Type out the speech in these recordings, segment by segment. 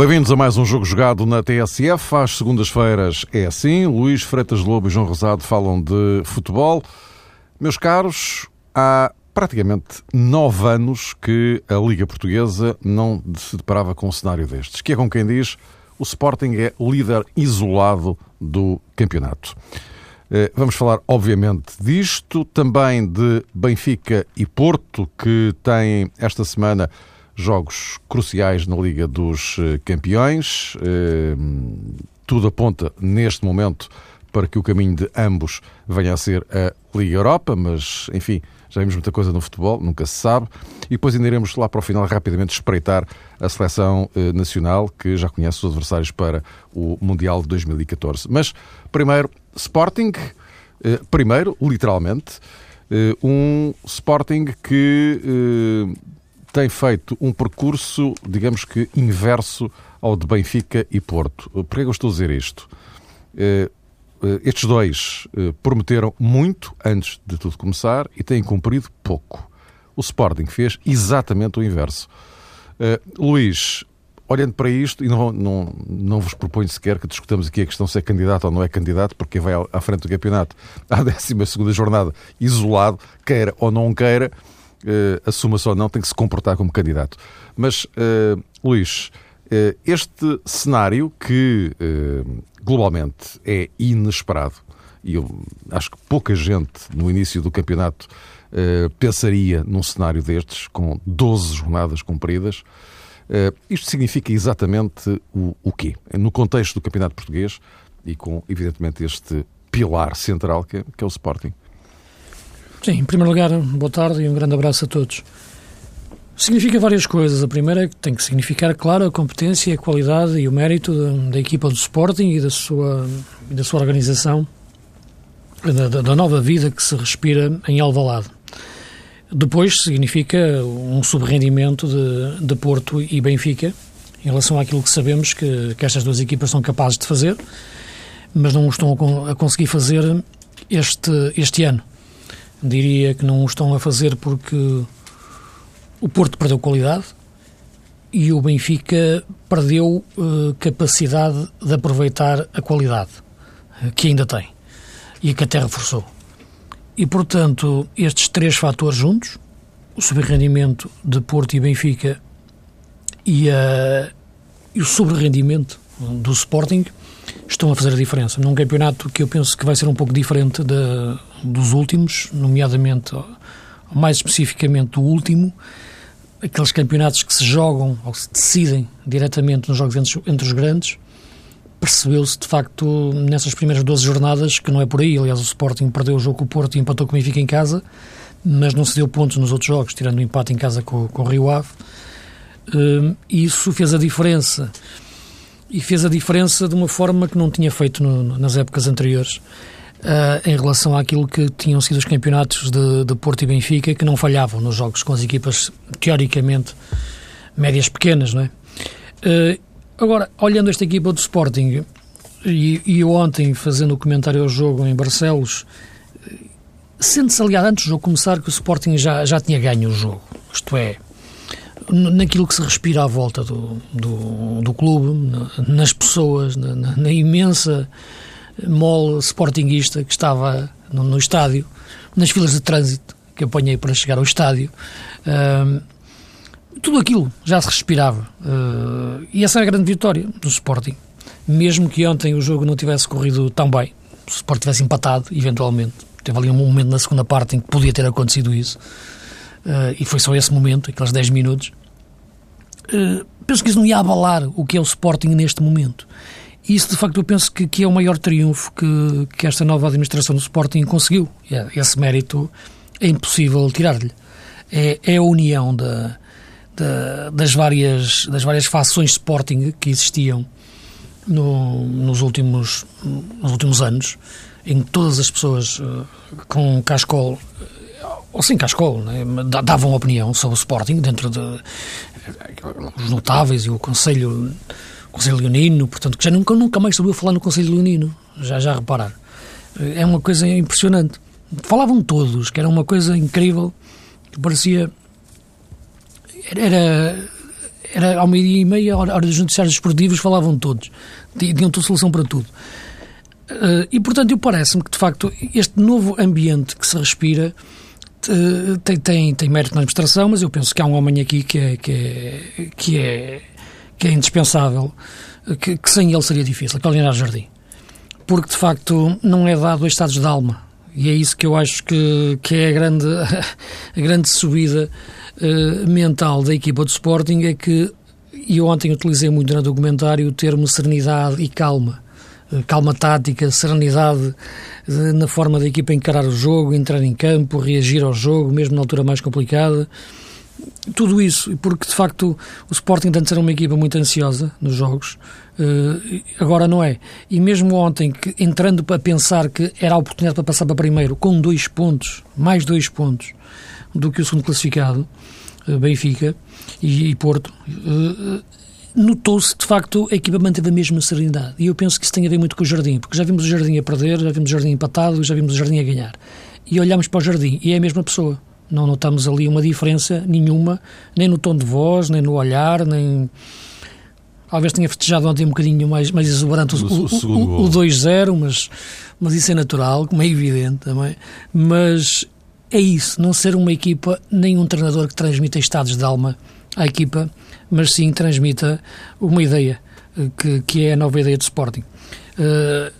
Bem-vindos a mais um jogo jogado na TSF. Às segundas-feiras é assim. Luís Freitas Lobo e João Rosado falam de futebol. Meus caros, há praticamente nove anos que a Liga Portuguesa não se deparava com um cenário destes, que é como quem diz, o Sporting é líder isolado do campeonato. Eh, vamos falar, obviamente, disto, também de Benfica e Porto, que têm esta semana jogos cruciais na Liga dos eh, Campeões. Eh, tudo aponta, neste momento, para que o caminho de ambos venha a ser a Liga Europa, mas, enfim, já vimos muita coisa no futebol, nunca se sabe. E depois ainda iremos lá para o final rapidamente espreitar a seleção eh, nacional, que já conhece os adversários para o Mundial de 2014. Mas, primeiro, Sporting, primeiro, literalmente, um Sporting que tem feito um percurso, digamos que, inverso ao de Benfica e Porto. Por que eu estou a dizer isto? Eh, eh, estes dois eh, prometeram muito antes de tudo começar e têm cumprido pouco. O Sporting fez exatamente o inverso. Luís, olhando para isto, e não, não, não vos proponho sequer que discutamos aqui a questão se é candidato ou não é candidato, porque vai à frente do campeonato à 12 jornada isolado, queira ou não queira, uh, assuma-se ou não, tem que se comportar como candidato. Mas, uh, Luís, uh, este cenário que globalmente é inesperado, e eu acho que pouca gente no início do campeonato pensaria num cenário destes, com 12 jornadas cumpridas. isto significa exatamente o, o quê? No contexto do campeonato português e com, evidentemente, este pilar central que é, que é o Sporting. Sim, em primeiro lugar, boa tarde e um grande abraço a todos. Significa várias coisas. A primeira é que tem que significar, claro, a competência, a qualidade e o mérito da, equipa do Sporting e da sua, da sua organização, da, da nova vida que se respira em Alvalade. Depois significa um subrendimento de, de Porto e Benfica em relação àquilo que sabemos que, que estas duas equipas são capazes de fazer, mas não estão a conseguir fazer este, este ano. Diria que não o estão a fazer porque o Porto perdeu qualidade e o Benfica perdeu uh, capacidade de aproveitar a qualidade uh, que ainda tem e que até reforçou. E, portanto, estes três fatores juntos, o subrendimento de Porto e Benfica e, uh, e o sobrerendimento do Sporting, estão a fazer a diferença. Num campeonato que eu penso que vai ser um pouco diferente de, dos últimos, nomeadamente, mais especificamente, o último, aqueles campeonatos que se jogam ou se decidem diretamente nos jogos entre, entre os grandes, percebeu-se de facto nessas primeiras 12 jornadas que não é por aí. Aliás, o Sporting perdeu o jogo com o Porto e empatou com o Benfica em casa, mas não se deu pontos nos outros jogos, tirando o empate em casa com, com o Rio Ave. Um, isso fez a diferença e fez a diferença de uma forma que não tinha feito no, nas épocas anteriores uh, em relação àquilo que tinham sido os campeonatos de, de, Porto e Benfica, que não falhavam nos jogos com as equipas teoricamente médias pequenas, não é? Uh, agora, olhando esta equipa do Sporting, e, e ontem fazendo o comentário ao jogo em Barcelos, sente-se aliás antes do jogo começar que o Sporting já, já tinha ganho o jogo, isto é, naquilo que se respira à volta do, do, do clube, nas pessoas, na, na, imensa mole sportinguista que estava no, no, estádio, nas filas de trânsito que apanhei para chegar ao estádio. Uh, tudo aquilo já se respirava. Uh, e essa é a grande vitória do Sporting. Mesmo que ontem o jogo não tivesse corrido tão bem, o Sporting tivesse empatado, eventualmente, teve ali um momento na segunda parte em que podia ter acontecido isso. Uh, e foi só esse momento, aqueles 10 minutos. Uh, penso que isso não ia abalar o que é o Sporting neste momento. Isso, de facto, eu penso que, que é o maior triunfo que, que esta nova administração do Sporting conseguiu. É, esse mérito é impossível tirar-lhe. É, é, a união da, da, das, várias, das várias fações Sporting que existiam no, nos, últimos, nos últimos anos, em que todas as pessoas uh, com cascol ou sem cascol, né? davam opinião sobre o Sporting dentro de os notáveis e o Conselho, Conselho Leonino, portanto, que já nunca, nunca mais soube falar no Conselho Leonino, já, já reparar. É uma coisa impressionante. Falavam todos, que era uma coisa incrível, que parecia. Era, era ao meio-dia e meia, a hora dos noticiários esportivos, falavam todos. Tinham toda solução para tudo. Uh, e, portanto, eu parece-me que, de facto, este novo ambiente que se respira tem, tem, tem mérito na administração, mas eu penso que há um homem aqui que é, que é, que é, que é indispensável, que, que, sem ele seria difícil, que é o Leonardo Jardim. Porque, de facto, não é dado a estados de alma. E é isso que eu acho que, que é a grande, a grande subida uh, mental da equipa do Sporting, é que, e eu ontem utilizei muito no documentário o termo serenidade e calma eh, calma tática, serenidade na forma da equipa encarar o jogo, entrar em campo, reagir ao jogo, mesmo na altura mais complicada. Tudo isso, porque de facto o Sporting tanto era uma equipa muito ansiosa nos jogos, eh, agora não é. E mesmo ontem, que, entrando para pensar que era a oportunidade para passar para primeiro, com dois pontos, mais dois pontos do que o segundo classificado, Benfica e, Porto, notou-se, de facto, a equipa manteve a mesma serenidade. E eu penso que isso tem a ver muito com o Jardim, porque já vimos o Jardim a perder, já vimos o Jardim empatado, já vimos o Jardim a ganhar. E olhamos para o Jardim e é a mesma pessoa. Não notamos ali uma diferença nenhuma, nem no tom de voz, nem no olhar, nem. Talvez tenha festejado ontem um bocadinho mais, mais exuberante o, o, o, o 2-0, mas, mas isso é natural, como é evidente também. Mas é isso, não ser uma equipa, nem um treinador que transmita estados de alma à equipa mas sim transmita uma ideia, eh, que, que é a nova ideia de Sporting. Uh,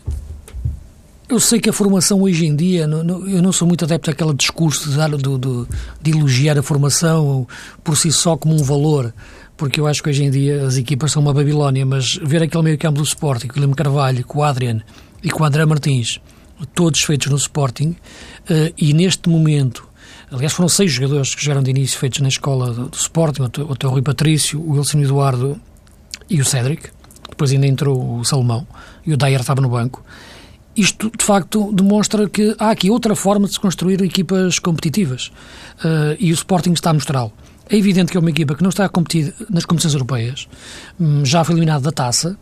eu sei que a formação hoje em dia, eu não sou muito adepto àquele discurso de, de, de, de, elogiar a formação por si só como um valor, porque eu acho que hoje em dia as equipas são uma Babilónia, mas ver aquele meio campo do Sporting, com o Guilherme Carvalho, com o Adrian e com o André Martins, todos feitos no Sporting, uh, e neste momento Aliás, foram seis jogadores que jogaram de início feitos na escola do, do Sporting, o, o Rui Patrício, o Wilson Eduardo e o Cédric. Depois ainda entrou o Salomão e o Dyer estava no banco. Isto, de facto, demonstra que há aqui outra forma de se construir equipas competitivas. Uh, e o Sporting está a mostrá-lo. É evidente que é uma equipa que não está a competir nas competições europeias, hum, já foi eliminado da taça,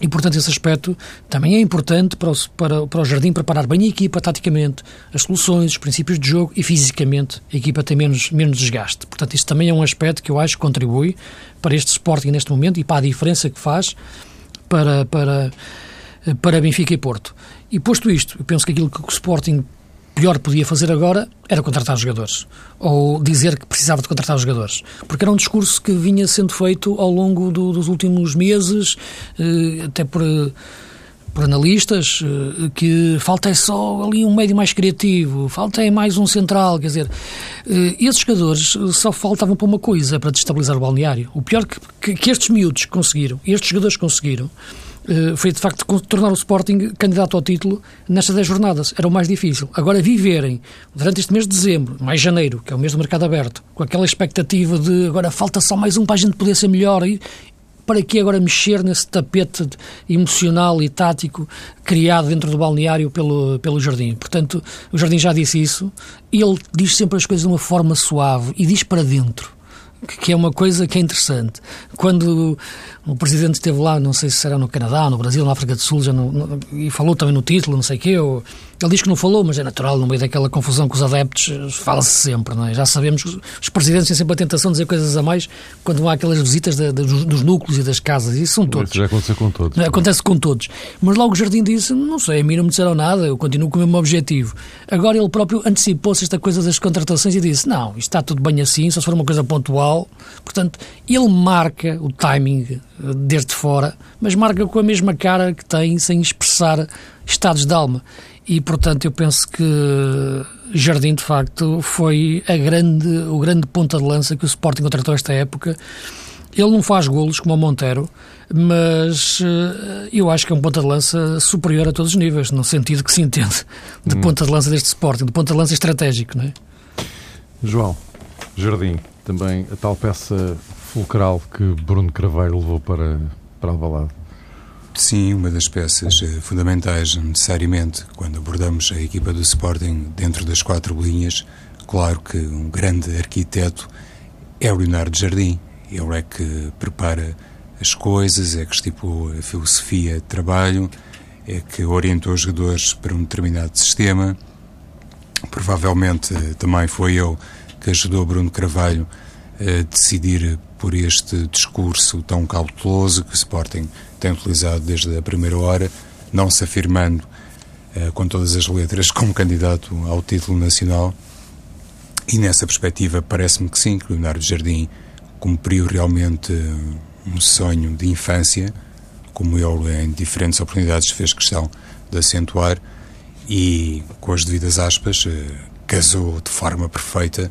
e, portanto, esse aspecto também é importante para o, para, para o Jardim preparar bem a equipa, taticamente, as soluções, os princípios de jogo e, fisicamente, a equipa tem menos, menos desgaste. Portanto, isso também é um aspecto que eu acho que contribui para este Sporting neste momento e para a diferença que faz para, para, para Benfica e Porto. E posto isto, eu penso que aquilo que o Sporting pior podia fazer agora era contratar jogadores. Ou dizer que precisava de contratar jogadores. Porque era um discurso que vinha sendo feito ao longo do, dos últimos meses, eh, até por, por analistas, eh, que falta é só ali um médio mais criativo, falta é mais um central. Quer dizer, eh, esses jogadores só faltavam para uma coisa, para destabilizar o balneário. O pior que, que, estes miúdos conseguiram, estes jogadores conseguiram, eh, foi de facto tornar o Sporting candidato ao título nestas 10 jornadas. Era o mais difícil. Agora, viverem durante este mês de dezembro, mais janeiro, que é o mês do mercado aberto, com aquela expectativa de agora falta só mais um para a gente poder ser melhor e para que agora mexer nesse tapete emocional e tático criado dentro do balneário pelo, pelo Jardim. Portanto, o Jardim já disse isso. Ele diz sempre as coisas de uma forma suave e diz para dentro que é uma coisa que é interessante. Quando o Presidente esteve lá, não sei se será no Canadá, no Brasil, na África do Sul, já não, e falou também no título, não sei o quê, ou, ele diz que não falou, mas é natural, no meio daquela confusão com os adeptos, fala-se sempre, não é? Já sabemos que os presidentes têm sempre a tentação de dizer coisas a mais quando há aquelas visitas de, de, dos, núcleos e das casas, e isso são todos. Isso já acontece com todos. Acontece com todos. Mas logo o Jardim disse, não sei, a mim não me disseram nada, eu continuo com o mesmo objetivo. Agora ele próprio antecipou-se esta coisa das contratações e disse, não, isto está tudo bem assim, só se for uma coisa pontual. Portanto, ele marca o timing desde fora, mas marca com a mesma cara que tem, sem expressar estados de alma. E, portanto, eu penso que Jardim, de facto, foi a grande, o grande ponta de lança que o Sporting contratou esta época. Ele não faz golos como o Monteiro, mas eh, eu acho que é um ponta de lança superior a todos os níveis, no sentido que se entende de hum. ponta de lança deste Sporting, de ponta de lança estratégico, não é? João, Jardim, também a tal peça fulcral que Bruno Craveiro levou para, para Alvalade. Sim, uma das peças eh, fundamentais, necessariamente, quando abordamos a equipa do Sporting dentro das quatro linhas, claro que um grande arquiteto é o Leonardo Jardim. Ele é que prepara as coisas, é que estipulou a filosofia de trabalho, é que orientou os jogadores para um determinado sistema. Provavelmente eh, também foi ele que ajudou Bruno Carvalho decidir por este discurso tão cauteloso que o Sporting tem utilizado desde a primeira hora, não se afirmando uh, com todas as letras como candidato ao título nacional. E nessa perspectiva, parece-me que sim, que Leonardo Jardim cumpriu realmente um sonho de infância, como ele em diferentes oportunidades fez questão de acentuar, e com as devidas aspas, uh, casou de forma perfeita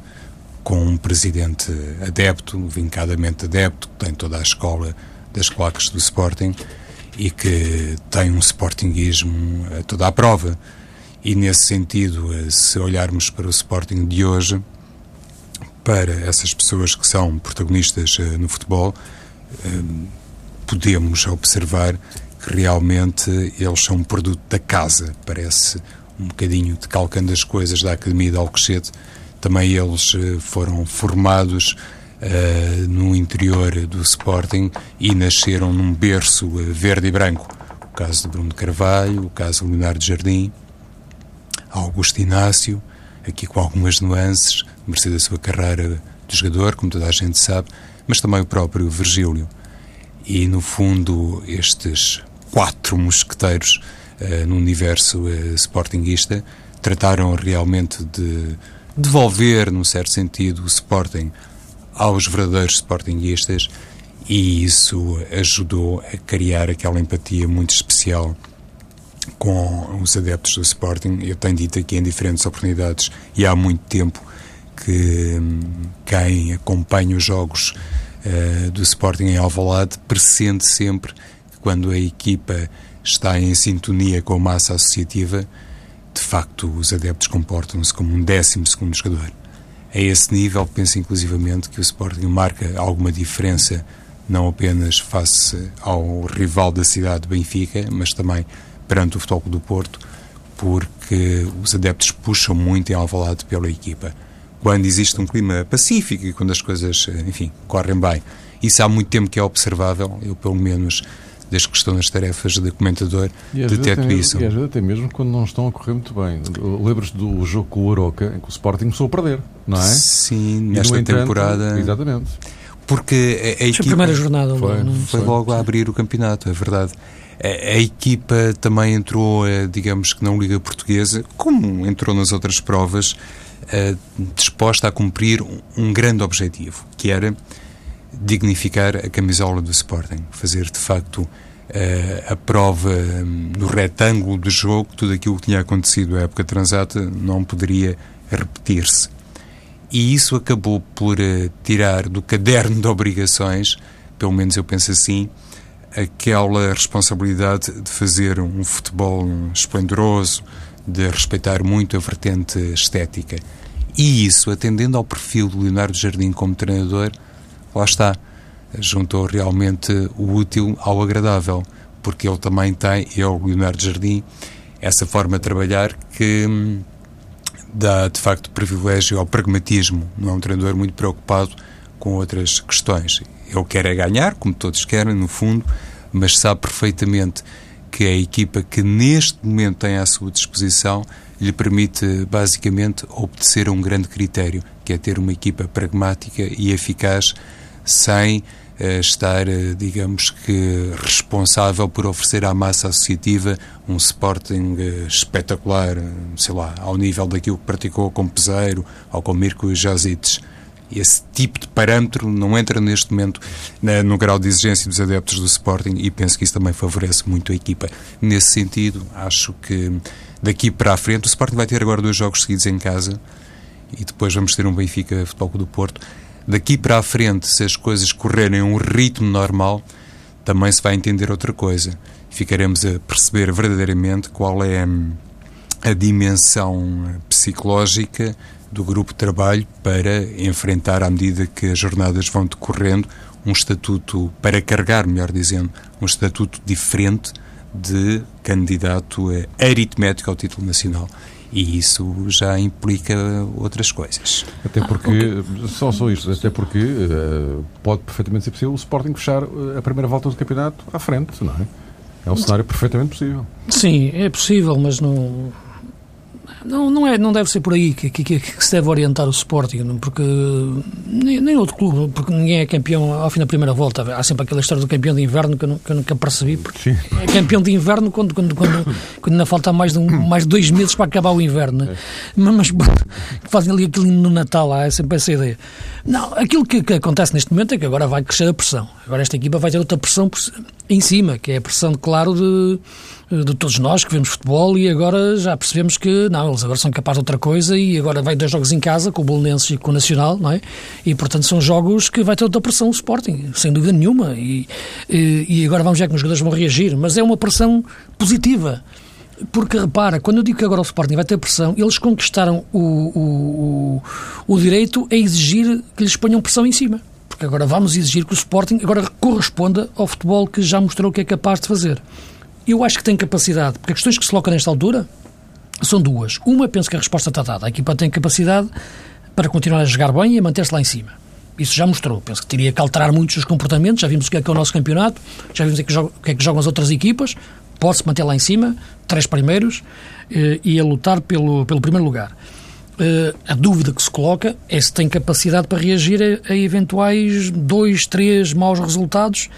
com um presidente adepto, vincadamente adepto, que tem toda a escola das claques do Sporting e que tem um Sportingismo a toda a prova. E nesse sentido, eh, se olharmos para o Sporting de hoje, para essas pessoas que são protagonistas eh, no futebol, eh, podemos observar que realmente eles são um produto da casa. Parece um bocadinho de calcando as coisas da Academia de Alcochete, também eles eh, foram formados uh, no interior do Sporting e nasceram num berço uh, verde e branco. O caso de Bruno Carvalho, o caso de Leonardo Jardim, Augusto Inácio, aqui com algumas nuances, mercê da sua carreira de jogador, como toda a gente sabe, mas também o próprio Virgílio. E, no fundo, estes quatro mosqueteiros uh, no universo uh, sportinguista trataram realmente de devolver, num certo sentido, o Sporting aos verdadeiros Sportinguistas e isso ajudou a criar aquela empatia muito especial com os adeptos do Sporting. Eu tenho dito aqui em diferentes oportunidades e há muito tempo que hum, quem acompanha os jogos uh, do Sporting em Alvalade pressente sempre que quando a equipa está em sintonia com a massa associativa de facto, os adeptos comportam-se como um décimo segundo jogador. A esse nível, penso inclusivamente que o Sporting marca alguma diferença, não apenas face ao rival da cidade, Benfica, mas também perante o Futebol do Porto, porque os adeptos puxam muito em Alvalade pela equipa. Quando existe um clima pacífico e quando as coisas, enfim, correm bem. Isso há muito tempo que é observável, eu pelo menos desde que estou nas tarefas de comentador, deteto isso. E às vezes até mesmo quando não estão a correr muito bem. Lembras do jogo com o Aroca, em que o Sporting começou a perder, não é? Sim, nesta entanto, temporada. Exatamente. Porque a, a equipa. a primeira jornada foi, logo, foi logo a abrir o campeonato, é verdade. A, a, equipa também entrou, eh, digamos que na Liga Portuguesa, como entrou nas outras provas, eh, disposta a cumprir um grande objetivo, que era dignificar a camisola do Sporting, fazer de facto uh, a prova um, no retângulo do jogo, tudo aquilo que tinha acontecido à época transata não poderia repetir-se. E isso acabou por uh, tirar do caderno de obrigações, pelo menos eu penso assim, aquela responsabilidade de fazer um futebol esplendoroso, de respeitar muito a vertente estética. E isso, atendendo ao perfil do Leonardo Jardim como treinador, lá está, juntou realmente o útil ao agradável, porque ele também tem, eu, Leonardo Jardim, essa forma de trabalhar que hum, dá de facto privilégio ao pragmatismo, não é um treinador muito preocupado com outras questões. Ele quer é ganhar, como todos querem, no fundo, mas sabe perfeitamente que a equipa que neste momento tem à sua disposição lhe permite basicamente obedecer a um grande critério, que é ter uma equipa pragmática e eficaz sem uh, estar, uh, digamos que, responsável por oferecer à massa associativa um Sporting uh, espetacular, sei lá, ao nível daquilo que praticou com Peseiro ou com Mirko Jazites. Esse tipo de parâmetro não entra neste momento no grau de exigência dos adeptos do Sporting e penso que isso também favorece muito a equipa. Nesse sentido, acho que daqui para a frente o Sporting vai ter agora dois jogos seguidos em casa e depois vamos ter um Benfica Futebol do Porto daqui para a frente, se as coisas correrem um ritmo normal, também se vai entender outra coisa. Ficaremos a perceber verdadeiramente qual é hum, a dimensão psicológica do grupo de trabalho para enfrentar, à medida que as jornadas vão decorrendo, um estatuto, para carregar, melhor dizendo, um estatuto diferente de candidato aritmético ao título nacional e isso já implica outras coisas. Até porque, só, só isto, até porque uh, pode perfeitamente ser possível o Sporting fechar eh, a primeira volta do campeonato à frente, não é? É um cenário perfeitamente possível. Sim, é possível, mas não. Não, não, é, não deve ser por aí que, que, que se deve orientar o Sporting, porque nem, nem, outro clube, porque ninguém é campeão ao fim da primeira volta. Há sempre aquela história do campeão de inverno que eu, eu nunca percebi, porque Sim. é campeão de inverno quando, quando, quando, quando ainda falta mais de, um, mais de dois meses para acabar o inverno. Né? É. Mas, mas fazem ali aquilo no Natal, há sempre essa ideia. Não, aquilo que, que, acontece neste momento é que agora vai crescer a pressão. Agora esta equipa vai ter outra pressão em cima, que é a pressão, claro, de de todos nós que vemos futebol e agora já percebemos que não, eles agora são capazes de outra coisa e agora vai dois jogos em casa com o Bolonenses e com o Nacional, não é? E portanto são jogos que vai ter outra pressão o Sporting, sem dúvida nenhuma. E, e, e agora vamos ver como os jogadores vão reagir, mas é uma pressão positiva. Porque repara, quando eu digo que agora o Sporting vai ter pressão, eles conquistaram o, o, o, o direito a exigir que lhes ponham pressão em cima. Porque agora vamos exigir que o Sporting agora corresponda ao futebol que já mostrou que é capaz de fazer. Eu acho que tem capacidade, porque as questões que se colocam nesta altura são duas. Uma, penso que a resposta está dada. A equipa tem capacidade para continuar a jogar bem e a manter-se lá em cima. Isso já mostrou. Penso que teria que alterar muitos os comportamentos. Já vimos o que é que é o nosso campeonato, já vimos o que é que jogam as outras equipas. Pode-se manter lá em cima, três primeiros, eh, e a lutar pelo, pelo primeiro lugar. Eh, a dúvida que se coloca é se tem capacidade para reagir a, a eventuais dois, três maus resultados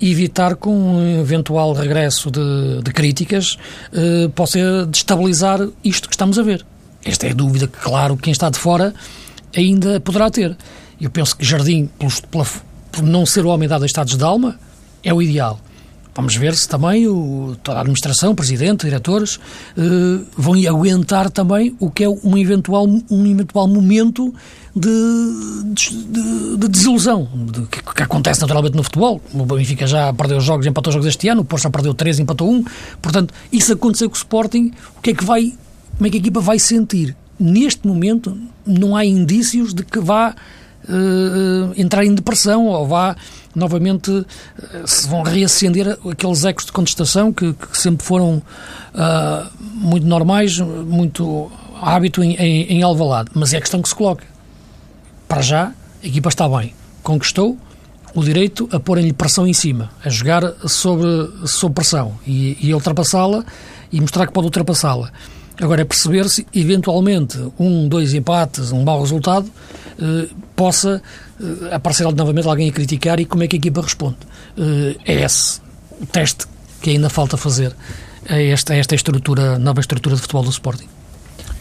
evitar com um eventual regresso de, de críticas eh, possa destabilizar isto que estamos a ver. Esta é a dúvida que, claro, quem está de fora ainda poderá ter. Eu penso que Jardim, por não ser o homem dado a estados de alma, é o ideal. Vamos ver se também o, toda a administração, presidente, diretores, eh, vão aguentar também o que é um eventual, um eventual momento de, de, de desilusão, de, que, que, acontece naturalmente no futebol. O Benfica já perdeu jogos, empatou jogos este ano, o Porto já perdeu três, empatou um. Portanto, isso aconteceu com o Sporting, o que é que vai, como é que a equipa vai sentir? Neste momento, não há indícios de que vá uh, entrar em depressão ou vá novamente uh, se vão reacender aqueles ecos de contestação que, que sempre foram muito normais, muito hábito em, em, em Alvalade. Mas é a questão que se coloca para já, a equipa está bem. Conquistou o direito a porem-lhe pressão em cima, a jogar sobre, sob pressão e, e ultrapassá-la e mostrar que pode ultrapassá-la. Agora é perceber se, eventualmente, um, dois empates, um mau resultado, eh, possa eh, aparecer novamente alguém a criticar e como é que a equipa responde. Eh, é esse o teste que ainda falta fazer a esta, a esta estrutura, nova estrutura de futebol do Sporting.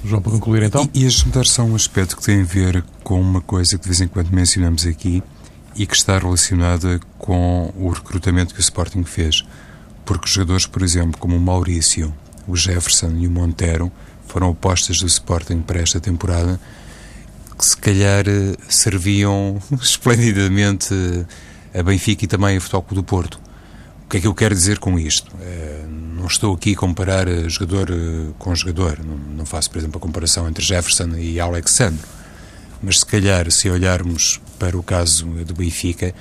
João, para concluir então. E, e a juntar só um aspecto que tem a ver com uma coisa que de vez em quando mencionamos aqui e que está relacionada com o recrutamento que o Sporting fez. Porque jogadores, por exemplo, como o Maurício, o Jefferson e o Montero foram apostas do Sporting para esta temporada que se calhar eh, serviam esplendidamente a Benfica e também a Futebol do Porto. O que é que eu quero dizer com isto? É, não estou aqui a comparar eh, jogador eh, com jogador. Não faço, por exemplo, a comparação entre Jefferson e Alexandre. Mas se calhar, se olharmos para o caso do Benfica,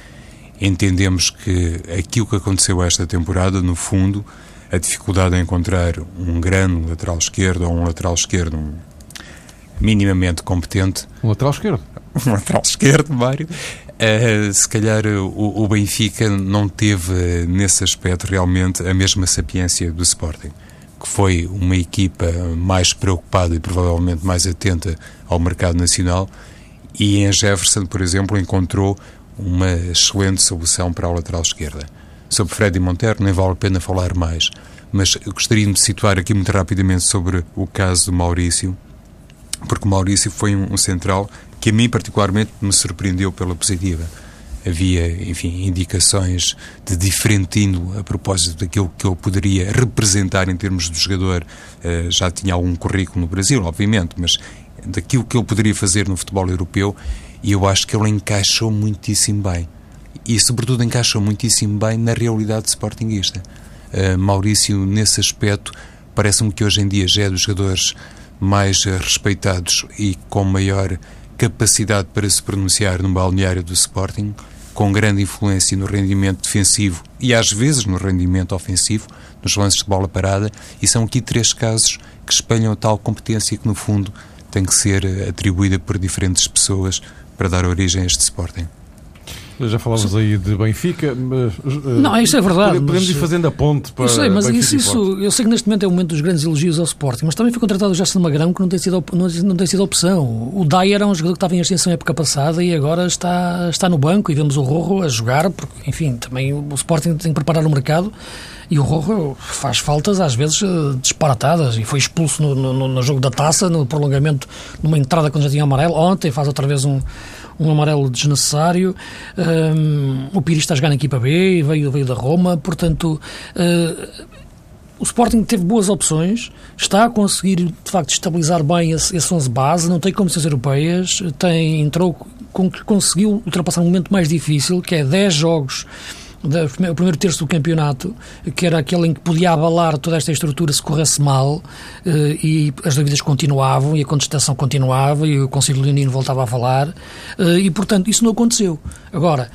entendemos que aquilo que aconteceu esta temporada, no fundo, a dificuldade em encontrar um grande lateral esquerdo ou um lateral esquerdo minimamente competente. Um lateral esquerdo? Um lateral esquerdo, Mário. Uh, se calhar o, o, Benfica não teve nesse aspecto realmente a mesma sapiência do Sporting, que foi uma equipa mais preocupada e provavelmente mais atenta ao mercado nacional e em Jefferson, por exemplo, encontrou uma excelente solução para a lateral esquerda. Sobre Freddy Montero nem vale a pena falar mais, mas gostaria de me situar aqui muito rapidamente sobre o caso do Maurício, porque o Maurício foi um, um central que a mim particularmente me surpreendeu pela positiva. Havia, enfim, indicações de diferente índole a propósito daquilo que ele poderia representar em termos de jogador. Uh, já tinha algum currículo no Brasil, obviamente, mas daquilo que ele poderia fazer no futebol europeu e eu acho que ele encaixou muitíssimo bem. E, sobretudo, encaixou muitíssimo bem na realidade sportinguista. Uh, Maurício, nesse aspecto, parece-me que hoje em dia já é dos jogadores mais respeitados e com maior capacidade para se pronunciar no balneário do Sporting, com grande influência no rendimento defensivo e às vezes no rendimento ofensivo, nos lances de bola parada, e são aqui três casos que espelham a tal competência que, no fundo, tem que ser atribuída por diferentes pessoas para dar origem a este Sporting. Já falávamos aí de Benfica, mas. Eh, não, isso é verdade. Podemos mas, ir fazendo a ponte para. Eu sei, mas isso, isso, eu sei que neste momento é o momento dos grandes elogios ao Sporting, mas também foi contratado o Gerson Magrão, que não tem, sido, não, tem sido opção. O Dyer era um jogador que estava em ascensão época passada e agora está, está no banco e vemos o Rorro a jogar, porque, enfim, também o Sporting tem que preparar o mercado e o Rorro faz faltas às vezes eh, disparatadas e foi expulso no, no, no jogo da taça, no prolongamento, numa entrada quando já tinha amarelo. Ontem faz outra vez um um amarelo desnecessário. Um, o Pires está a jogar na equipa B, veio, veio da Roma, portanto. Uh, o Sporting teve boas opções, está a conseguir de facto estabilizar bem esse, esse 11 base, não tem competições europeias, tem, entrou, com, conseguiu ultrapassar um momento mais difícil, que é 10 jogos o primeiro terço do campeonato, que era aquele em que podia abalar toda esta estrutura se corresse mal eh, e as dúvidas continuavam e a contestação continuava e o Conselho Leonino voltava a falar eh, e, portanto, isso não aconteceu. Agora,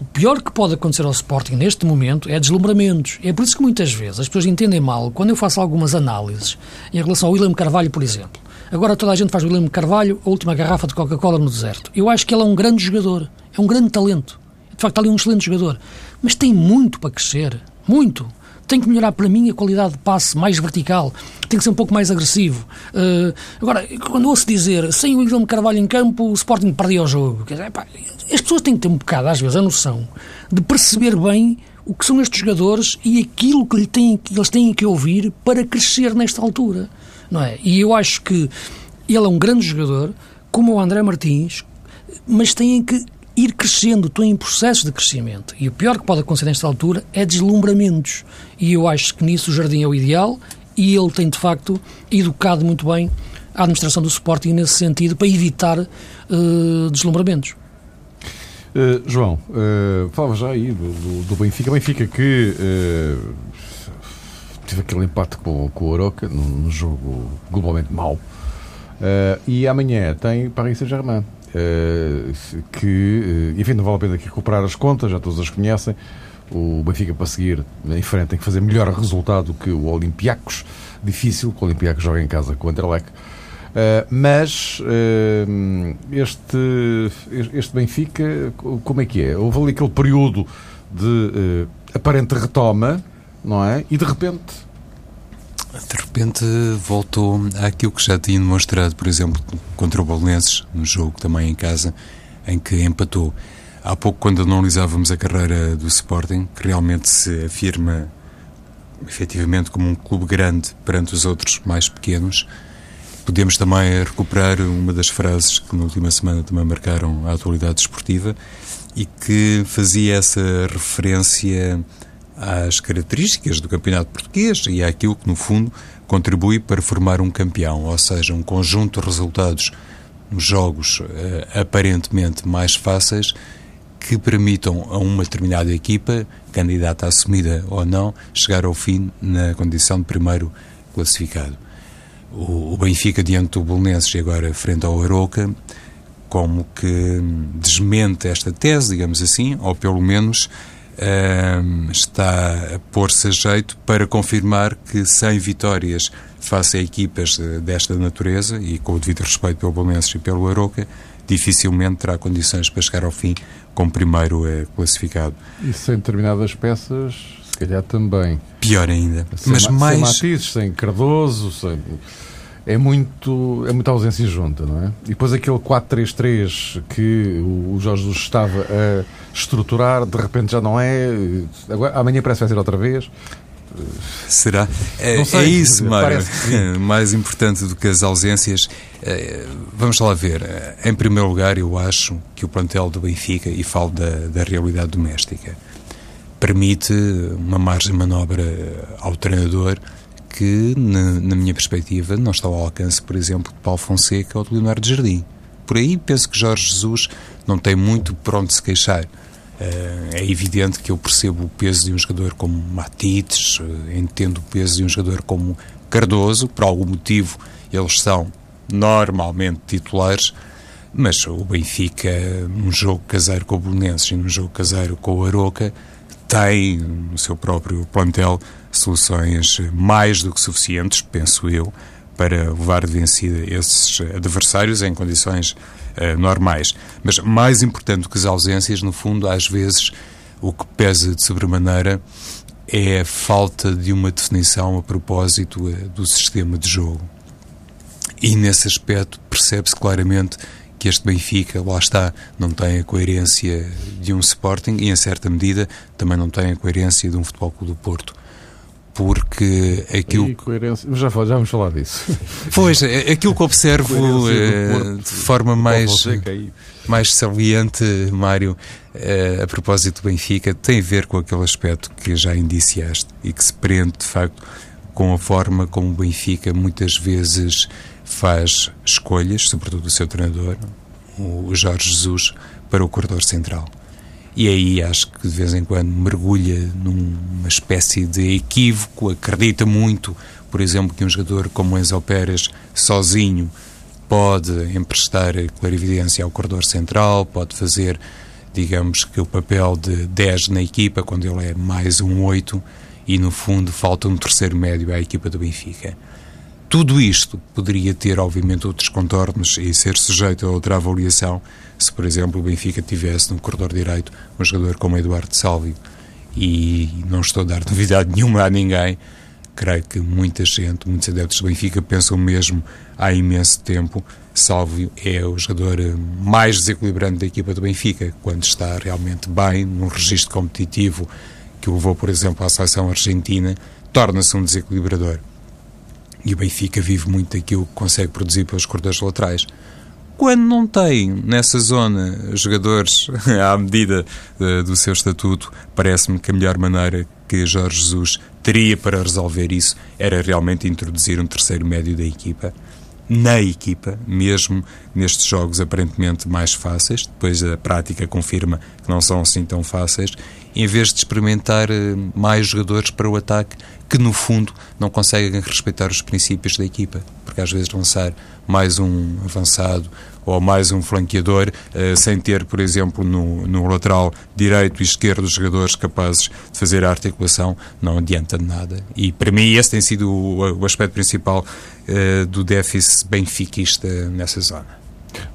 o pior que pode acontecer ao Sporting neste momento é deslumbramentos. É por isso que muitas vezes as pessoas entendem mal quando eu faço algumas análises em relação ao William Carvalho, por exemplo. Agora toda a gente faz o William Carvalho, a última garrafa de Coca-Cola no deserto. Eu acho que ele é um grande jogador, é um grande talento de facto, ali um excelente jogador. Mas tem muito para crescer. Muito. Tem que melhorar para mim a qualidade de passe mais vertical. Tem que ser um pouco mais agressivo. Uh, agora, quando ouço dizer sem o Guilherme Carvalho em campo, o Sporting perdia o jogo. Dizer, pá, as pessoas têm que ter um bocado, às vezes, a noção de perceber bem o que são estes jogadores e aquilo que, lhe têm, que eles têm que ouvir para crescer nesta altura. Não é? E eu acho que ele é um grande jogador, como o André Martins, mas têm que ir crescendo, estou em processo de crescimento. E o pior que pode acontecer nesta altura é deslumbramentos. E eu acho que nisso o Jardim é o ideal e ele tem, de facto, educado muito bem a administração do Sporting nesse sentido para evitar uh, deslumbramentos. Uh, João, uh, falava já aí do, do, do Benfica. Benfica que uh, teve aquele empate com, com o Oroca num jogo globalmente mau. e amanhã tem Paris Saint-Germain. Eh, que, eh, enfim, não vale a pena aqui recuperar as contas, já todos as conhecem. O Benfica, para seguir em frente, tem que fazer melhor resultado que o Olympiacos. Difícil, que o Olympiacos joga em casa com o Anderlecht. Uh, mas uh, este, este Benfica, como é que é? Houve ali aquele período de uh, aparente retoma, não é? E de repente de repente voltou àquilo que já tinha demonstrado, por exemplo, contra o Bolonenses, no jogo também em casa, em que empatou. Há pouco, quando analisávamos a carreira do Sporting, que realmente se afirma efetivamente como um clube grande perante os outros mais pequenos, podemos também recuperar uma das frases que na última semana também marcaram a atualidade esportiva e que fazia essa referência às características do campeonato português e àquilo que, no fundo, contribui para formar um campeão, ou seja, um conjunto de resultados nos jogos uh, aparentemente mais fáceis que permitam a uma determinada equipa, candidata assumida ou não, chegar ao fim na condição de primeiro classificado. O, o Benfica diante do Bolonenses e agora frente ao Aroca, como que desmente esta tese, digamos assim, ou pelo menos está a pôr-se a jeito para confirmar que sem vitórias face a equipas eh, desta natureza e com o devido respeito pelo Bolonenses e pelo Aroca, dificilmente terá condições para chegar ao fim como primeiro é classificado. E sem determinadas peças, se calhar também. Pior ainda. Sem Mas mais... Sem Matizes, sem Cardoso, sem é muito é muita ausência junta, não é? E depois aquele 4-3-3 que o Jorge Jesus estava a estruturar, de repente já não é. Agora, amanhã parece que vai ser outra vez. Será? É, sei, é isso, Mário. Mais importante do que as ausências. É, vamos lá ver. Em primeiro lugar, eu acho que o plantel do Benfica, e falo da, da realidade doméstica, permite uma margem de manobra ao treinador que, na, na, minha perspectiva, não está ao alcance, por exemplo, de Paulo Fonseca ou de Leonardo Jardim. Por aí penso que Jorge Jesus não tem muito por onde se queixar. Eh, é evidente que eu percebo o peso de um jogador como Matites, eh, entendo o peso de um jogador como Cardoso, por algum motivo eles são normalmente titulares, mas o Benfica, num jogo caseiro com o Bolonenses e num jogo caseiro com o Aroca, tem no seu próprio plantel soluções mais do que suficientes, penso eu, para levar de vencida esses adversários em condições uh, normais. Mas mais importante que as ausências, no fundo, às vezes o que pesa de sobremaneira é a falta de uma definição a propósito uh, do sistema de jogo. E nesse aspecto percebe-se claramente que este Benfica, lá está, não tem a coerência de um Sporting e, em certa medida, também não tem a coerência de um Futebol Clube do Porto. Porque aquilo. coerência. Já, já vamos falar disso. Pois, é, aquilo que observo é, de forma mais, mais saliente, Mário, é, a propósito do Benfica, tem a ver com aquele aspecto que já indiciaste e que se prende, de facto, com a forma como o Benfica muitas vezes faz escolhas, sobretudo o seu treinador, o Jorge Jesus, para o corredor central. E aí acho que de vez em quando mergulha numa espécie de equívoco, acredita muito, por exemplo, que um jogador como Enzo Pérez, sozinho, pode emprestar clarividência ao corredor central, pode fazer, digamos que o papel de 10 na equipa, quando ele é mais um 8, e no fundo falta um terceiro médio à equipa do Benfica. Tudo isto poderia ter, obviamente, outros contornos e ser sujeito a outra avaliação se, por exemplo, o Benfica tivesse no corredor direito um jogador como Eduardo Salvio. E não estou a dar novidade nenhuma a ninguém. Creio que muita gente, muitos adeptos do Benfica pensam mesmo há imenso tempo. Salvio é o jogador mais desequilibrante da equipa do Benfica, quando está realmente bem, num registro competitivo que o levou, por exemplo, à seleção argentina, torna-se um desequilibrador. E o Benfica vive muito daquilo que consegue produzir pelos corredores laterais. Quando não tem nessa zona jogadores à medida uh, do seu estatuto, parece-me que a melhor maneira que Jorge Jesus teria para resolver isso era realmente introduzir um terceiro médio da equipa na equipa, mesmo nestes jogos aparentemente mais fáceis, depois a prática confirma que não são assim tão fáceis, em vez de experimentar eh, mais jogadores para o ataque que, no fundo, não conseguem respeitar os princípios da equipa. Porque às vezes lançar mais um avançado ou mais um flanqueador, eh, sem ter, por exemplo, no, no lateral direito e esquerdo jogadores capazes de fazer a articulação, não adianta de nada. E para mim esse tem sido o, o aspecto principal uh, do déficit benfiquista nessa zona.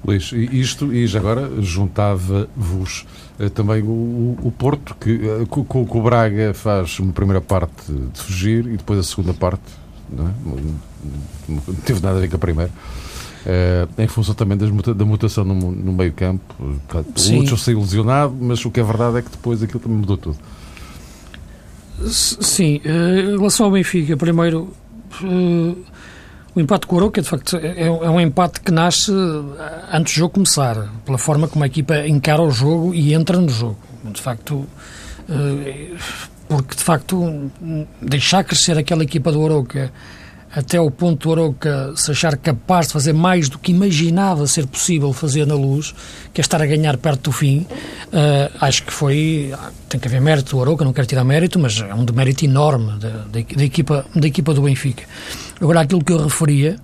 Luís, isto, e já agora juntava-vos uh, também o, o Porto, que com, o Braga faz uma primeira parte de fugir e depois a segunda parte, não, é? não teve nada a ver com a primeira. Uh, em função também das, da mutação no, no meio campo, o Lúcio saiu lesionado, mas o que é verdade é que depois aquilo também mudou tudo. Sim, em relação ao Benfica, primeiro o empate com o Aroca, de facto, é, é, um empate que nasce antes do jogo começar, pela forma como a equipa encara o jogo e entra no jogo. De facto, eh, porque de facto deixar crescer aquela equipa do Aroca até o ponto do Aroca se achar capaz de fazer mais do que imaginava ser possível fazer na luz, que é estar a ganhar perto do fim, uh, acho que foi. Tem que haver mérito do Aroca, não quero tirar mérito, mas é um demérito enorme da, da, equipa, da equipa do Benfica. Agora, aquilo que eu referia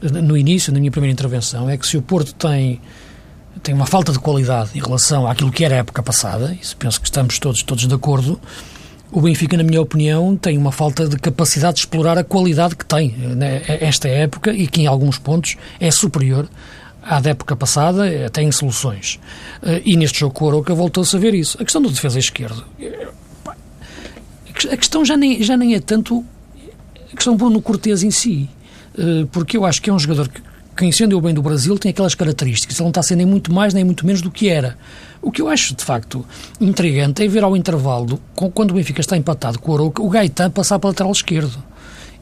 no início, na minha primeira intervenção, é que se o Porto tem tem uma falta de qualidade em relação àquilo que era a época passada, isso penso que estamos todos, todos de acordo, o Benfica, na minha opinião, tem uma falta de capacidade de explorar a qualidade que tem né, esta época e que, em alguns pontos, é superior à da época passada, até em soluções. Eh, e neste jogo com o Aroca voltou-se a ver isso. A questão do defesa esquerdo. Eh, a questão já nem, já nem é tanto a questão do Bruno Cortes em si, eh, porque eu acho que é um jogador que, quem entendeu bem do Brasil tem aquelas características. Ele não está sendo nem muito mais nem muito menos do que era. O que eu acho, de facto, intrigante é ver ao intervalo, quando o Benfica está empatado com o Arouca, o Gaetan passar para o lateral esquerdo.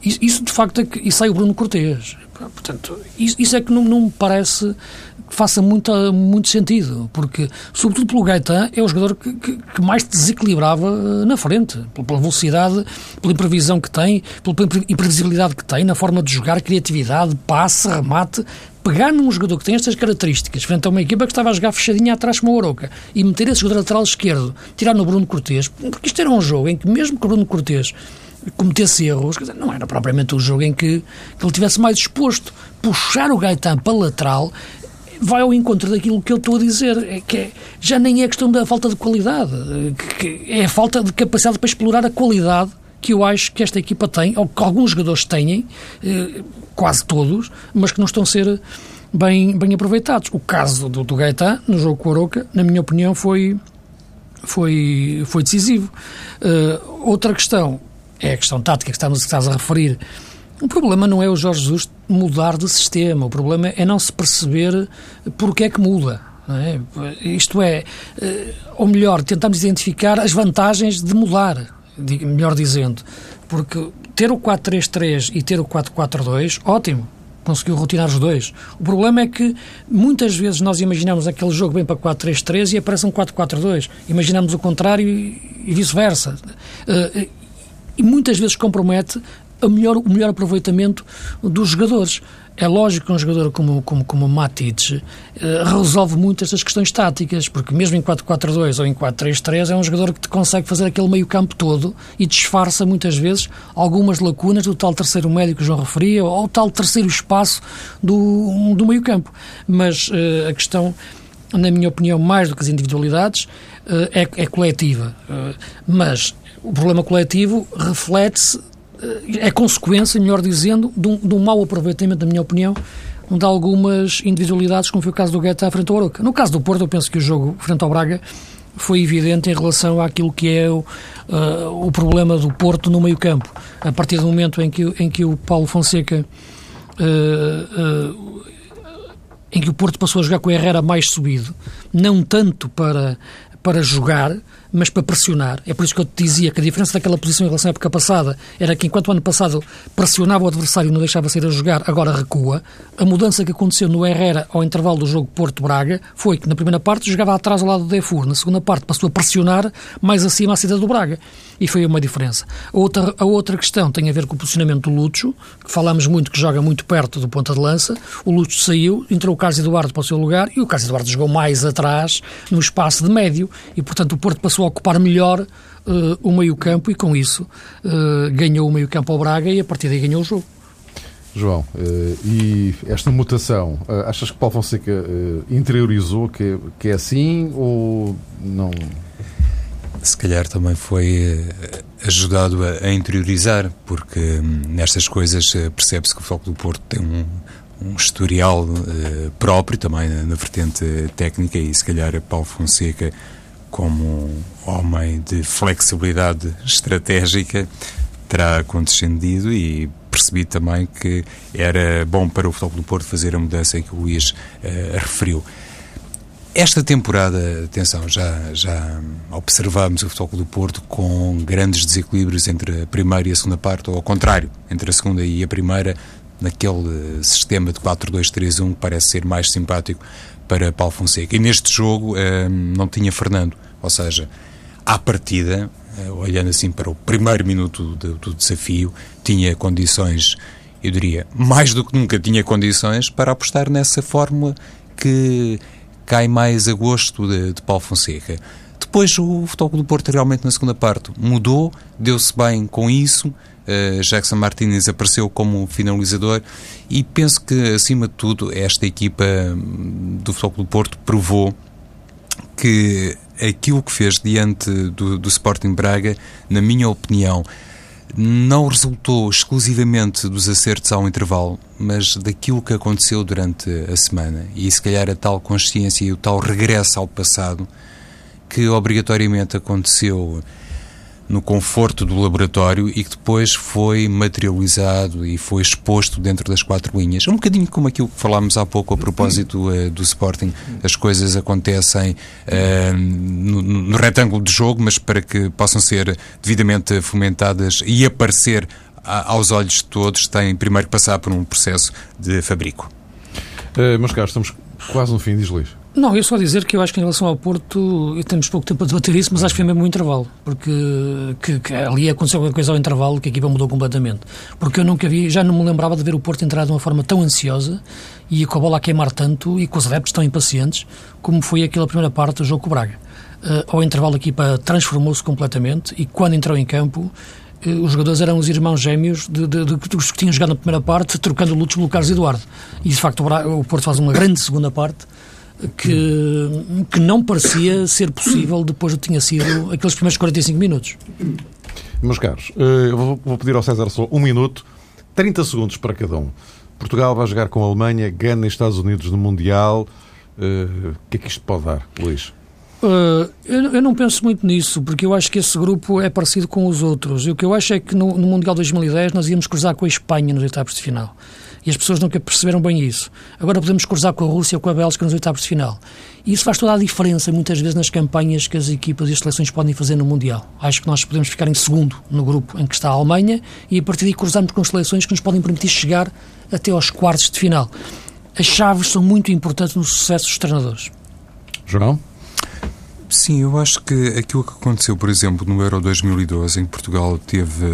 Isso, de facto, é que, e sai o Bruno Cortês. Portanto, isso, é que não, não, me parece que faça muito, muito sentido, porque, sobretudo pelo Gaetan, é o jogador que, que, que mais desequilibrava eh, na frente, pela velocidade, pela imprevisão que tem, pela imprevisibilidade que tem, na forma de jogar, criatividade, passe, remate, pegar num jogador que tem estas características, frente a uma equipa que estava a jogar fechadinha atrás com o Oroca, e meter esse jogador lateral esquerdo, tirar no Bruno Cortês, porque isto era um jogo em que mesmo que o Bruno Cortês cometesse erros, dizer, não era propriamente um jogo em que, que ele tivesse mais exposto. Puxar o Gaetan para lateral vai ao encontro daquilo que eu estou a dizer, é que é, já nem é questão da falta de qualidade, que, é a falta de capacidade para explorar a qualidade que eu acho que esta equipa tem, ou que alguns jogadores têm, eh, quase todos, mas que não estão a ser bem, bem aproveitados. O caso do, do Gaetan, no jogo com o Aroca, na minha opinião, foi, foi, foi decisivo. Uh, outra questão é a questão tática que estamos, que estás a referir. O problema não é o Jorge Jesus mudar de sistema, o problema é não se perceber porque é que muda. É? Isto é, eh, ou melhor, tentamos identificar as vantagens de mudar, melhor dizendo, porque ter o 4-3-3 e ter o 4-4-2, ótimo, conseguiu rotinar os dois. O problema é que muitas vezes nós imaginamos aquele jogo bem para 4-3-3 e aparece um 4-4-2. Imaginamos o contrário e, vice-versa. Uh, e muitas vezes compromete o melhor, o melhor aproveitamento dos jogadores. É lógico que um jogador como, como, como o Matic uh, resolve muito estas questões táticas, porque mesmo em 4-4-2 ou em 4-3-3 é um jogador que consegue fazer aquele meio campo todo e disfarça muitas vezes algumas lacunas do tal terceiro médio que o João referia ou o tal terceiro espaço do, do meio campo. Mas uh, a questão, na minha opinião, mais do que as individualidades, uh, é, é coletiva. mas o problema coletivo reflete-se é consequência, melhor dizendo, de um, de um mau aproveitamento, na minha opinião, de algumas individualidades, como foi o caso do Guetta frente ao Aroca. No caso do Porto, eu penso que o jogo frente ao Braga foi evidente em relação àquilo que é o, uh, o problema do Porto no meio campo. A partir do momento em que, em que o Paulo Fonseca uh, uh, em que o Porto passou a jogar com o Herrera mais subido, não tanto para, para jogar, mas para pressionar. É por isso que eu te dizia que a diferença daquela posição em relação à época passada era que enquanto o ano passado pressionava o adversário e não deixava sair a jogar, agora recua. A mudança que aconteceu no Herrera ao intervalo do jogo Porto-Braga foi que na primeira parte jogava atrás ao lado do Defur, na segunda parte passou a pressionar mais acima a saída do Braga. E foi uma diferença. A outra, a outra questão tem a ver com o posicionamento do Lúcio, que falamos muito que joga muito perto do ponta de lança. O Lúcio saiu, entrou o Carlos Eduardo para o seu lugar e o Carlos Eduardo jogou mais atrás, no espaço de médio, e portanto o Porto passou a ocupar melhor uh, o meio-campo e com isso uh, ganhou o meio-campo ao Braga e a partir daí ganhou o jogo. João, uh, e esta mutação, achas que Paulo Fonseca interiorizou que, que é assim ou não? se calhar também foi ajudado a, a interiorizar, porque hum, nestas coisas percebe-se que o Foco do Porto tem um, um historial uh, próprio também na, na, vertente técnica e se calhar Paulo Fonseca como homem de flexibilidade estratégica terá condescendido e percebi também que era bom para o Futebol do Porto fazer a mudança que o Luís uh, referiu. Esta temporada, atenção, já, já observamos o Futebol do Porto com grandes desequilíbrios entre a primeira e a segunda parte, ou ao contrário, entre a segunda e a primeira, naquele sistema de 4-2-3-1 que parece ser mais simpático para Paulo Fonseca. E neste jogo eh, não tinha Fernando, ou seja, à partida, eh, olhando assim para o primeiro minuto do, do desafio, tinha condições, eu diria, mais do que nunca tinha condições para apostar nessa fórmula que cai mais a gosto de, de Paulo Fonseca. Depois o Futebol do Porto realmente na segunda parte mudou, deu-se bem com isso, Uh, Jackson Martinez apareceu como finalizador e penso que, acima de tudo, esta equipa hum, do Futebol do Porto provou que aquilo que fez diante do, do Sporting Braga, na minha opinião, não resultou exclusivamente dos acertos ao intervalo, mas daquilo que aconteceu durante a semana. E se calhar a tal consciência e o tal regresso ao passado que obrigatoriamente aconteceu no conforto do laboratório e que depois foi materializado e foi exposto dentro das quatro linhas. Um bocadinho como aquilo que falámos há pouco a propósito uh, do Sporting. As coisas acontecem uh, no, no retângulo de jogo, mas para que possam ser devidamente fomentadas e aparecer a, aos olhos de todos, têm primeiro que passar por um processo de fabrico. Uh, meus caros, estamos quase no fim, diz Luís. Não, eu só dizer que eu acho que em relação ao Porto, temos pouco tempo a debater isso, mas acho que foi mesmo um intervalo, porque que, que ali aconteceu alguma coisa ao intervalo que a equipa mudou completamente. Porque eu nunca vi, já não me lembrava de ver o Porto entrar de uma forma tão ansiosa e com a bola a queimar tanto e com os adeptos tão impacientes como foi aquela primeira parte do jogo com o Braga. Uh, ao intervalo a equipa transformou-se completamente e quando entrou em campo uh, os jogadores eram os irmãos gêmeos dos que tinham jogado na primeira parte, trocando lutos pelo Carlos Eduardo. E de facto o Porto faz uma grande segunda parte que, que não parecia ser possível depois do que tinha sido aqueles primeiros 45 minutos. Meus caros, eh, eu vou pedir ao César só um minuto, 30 segundos para cada um. Portugal vai jogar com a Alemanha, Gana e Estados Unidos no Mundial. Uh, o que é que isto pode dar, Luís? Uh, eu, eu, não penso muito nisso, porque eu acho que esse grupo é parecido com os outros. E o que eu acho é que no, no Mundial 2010 nós íamos cruzar com a Espanha nos oitavos de final. E as pessoas nunca perceberam bem isso. Agora podemos cruzar com a Rússia ou com a Bélgica nos oitavos de final. E isso faz toda a diferença, muitas vezes, nas campanhas que as equipas e as seleções podem fazer no Mundial. Acho que nós podemos ficar em segundo no grupo em que está a Alemanha e a partir daí cruzarmos com seleções que nos podem permitir chegar até aos quartos de final. As chaves são muito importantes no sucesso dos treinadores. João? Sim, eu acho que aquilo que aconteceu, por exemplo, no Euro 2012, em que Portugal teve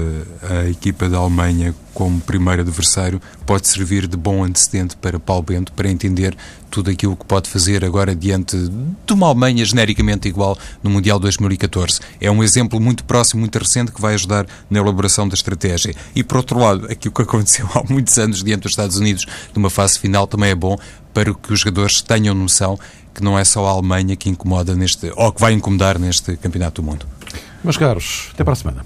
a equipa da Alemanha como primeiro adversário, pode servir de bom antecedente para Paulo Bento para entender tudo aquilo que pode fazer agora diante de uma Alemanha genericamente igual no Mundial 2014. É um exemplo muito próximo, muito recente, que vai ajudar na elaboração da estratégia. E, por outro lado, aquilo que aconteceu há muitos anos diante dos Estados Unidos, numa fase final, também é bom para que os jogadores tenham noção que não é só a Alemanha que incomoda neste, ou que vai incomodar neste Campeonato do Mundo. Meus caros, até para a semana.